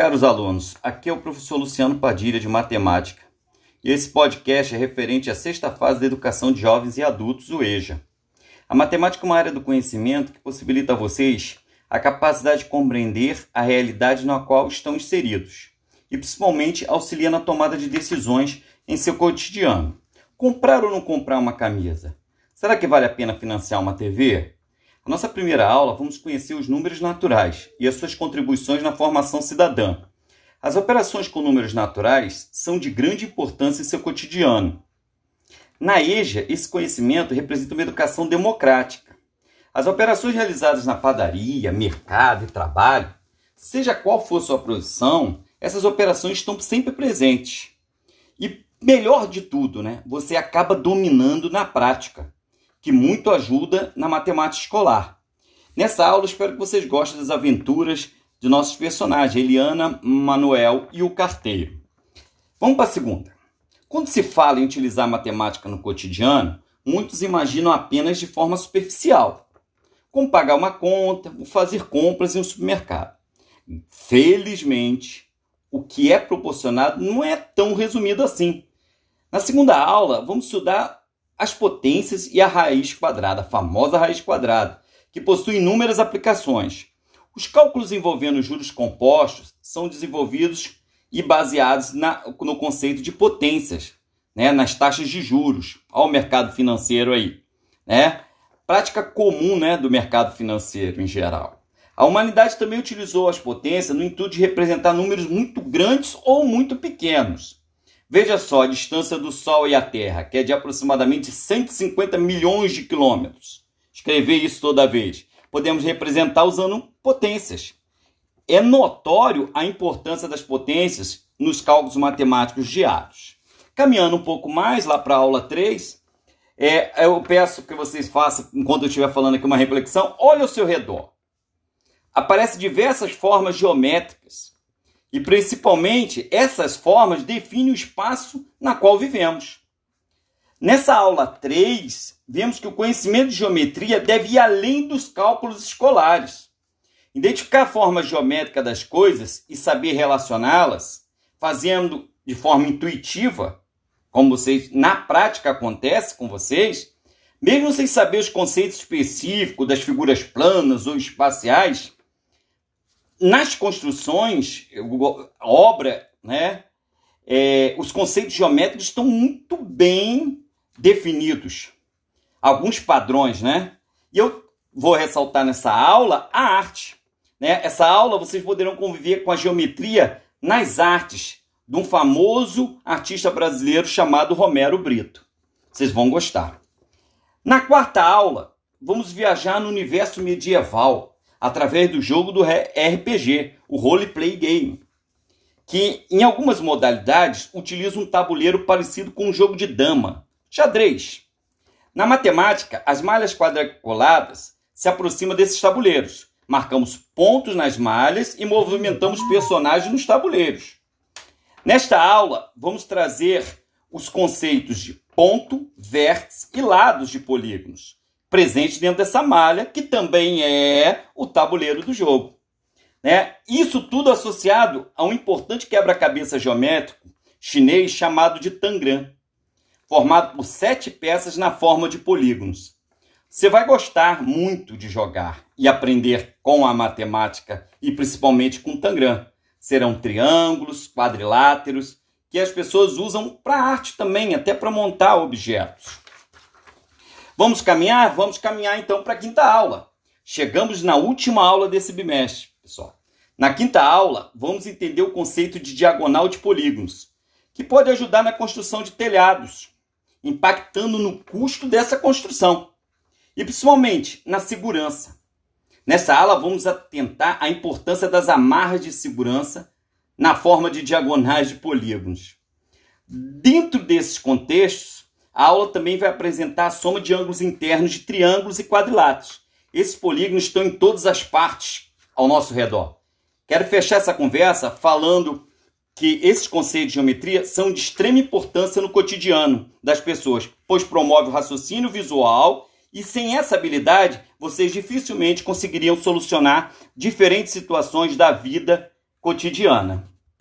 Caros alunos, aqui é o professor Luciano Padilha de Matemática e esse podcast é referente à sexta fase da educação de jovens e adultos, o EJA. A matemática é uma área do conhecimento que possibilita a vocês a capacidade de compreender a realidade na qual estão inseridos e principalmente auxilia na tomada de decisões em seu cotidiano. Comprar ou não comprar uma camisa? Será que vale a pena financiar uma TV? Nossa primeira aula, vamos conhecer os números naturais e as suas contribuições na formação cidadã. As operações com números naturais são de grande importância em seu cotidiano. Na EJA, esse conhecimento representa uma educação democrática. As operações realizadas na padaria, mercado e trabalho, seja qual for sua produção, essas operações estão sempre presentes. E melhor de tudo, né, você acaba dominando na prática que muito ajuda na matemática escolar. Nessa aula, espero que vocês gostem das aventuras de nossos personagens, Eliana, Manuel e o carteiro. Vamos para a segunda. Quando se fala em utilizar matemática no cotidiano, muitos imaginam apenas de forma superficial, como pagar uma conta ou fazer compras em um supermercado. Felizmente, o que é proporcionado não é tão resumido assim. Na segunda aula, vamos estudar as potências e a raiz quadrada, a famosa raiz quadrada, que possui inúmeras aplicações. Os cálculos envolvendo juros compostos são desenvolvidos e baseados na, no conceito de potências, né, nas taxas de juros, ao mercado financeiro aí, né? Prática comum, né, do mercado financeiro em geral. A humanidade também utilizou as potências no intuito de representar números muito grandes ou muito pequenos. Veja só a distância do Sol e a Terra, que é de aproximadamente 150 milhões de quilômetros. Escrever isso toda vez. Podemos representar usando potências. É notório a importância das potências nos cálculos matemáticos diários. Caminhando um pouco mais lá para a aula 3, é, eu peço que vocês façam, enquanto eu estiver falando aqui, uma reflexão. Olhe ao seu redor. Aparecem diversas formas geométricas e principalmente essas formas definem o espaço na qual vivemos. Nessa aula 3, vemos que o conhecimento de geometria deve ir além dos cálculos escolares. Identificar a forma geométrica das coisas e saber relacioná-las, fazendo de forma intuitiva, como vocês na prática acontece com vocês, mesmo sem saber os conceitos específicos das figuras planas ou espaciais, nas construções, obra, né, é, os conceitos geométricos estão muito bem definidos. Alguns padrões, né? E eu vou ressaltar nessa aula a arte. Né? Essa aula vocês poderão conviver com a geometria nas artes de um famoso artista brasileiro chamado Romero Brito. Vocês vão gostar. Na quarta aula, vamos viajar no universo medieval através do jogo do RPG, o Role Play Game, que em algumas modalidades utiliza um tabuleiro parecido com um jogo de dama, xadrez. Na matemática, as malhas quadracoladas se aproximam desses tabuleiros. Marcamos pontos nas malhas e movimentamos personagens nos tabuleiros. Nesta aula, vamos trazer os conceitos de ponto, vértice e lados de polígonos presente dentro dessa malha, que também é o tabuleiro do jogo. Né? Isso tudo associado a um importante quebra-cabeça geométrico chinês chamado de Tangram, formado por sete peças na forma de polígonos. Você vai gostar muito de jogar e aprender com a matemática e principalmente com Tangram. Serão triângulos, quadriláteros, que as pessoas usam para arte também, até para montar objetos. Vamos caminhar? Vamos caminhar então para a quinta aula. Chegamos na última aula desse bimestre, pessoal. Na quinta aula, vamos entender o conceito de diagonal de polígonos, que pode ajudar na construção de telhados, impactando no custo dessa construção e principalmente na segurança. Nessa aula, vamos atentar à importância das amarras de segurança na forma de diagonais de polígonos. Dentro desses contextos, a aula também vai apresentar a soma de ângulos internos de triângulos e quadriláteros. Esses polígonos estão em todas as partes ao nosso redor. Quero fechar essa conversa falando que esses conceitos de geometria são de extrema importância no cotidiano das pessoas, pois promove o raciocínio visual e sem essa habilidade vocês dificilmente conseguiriam solucionar diferentes situações da vida cotidiana.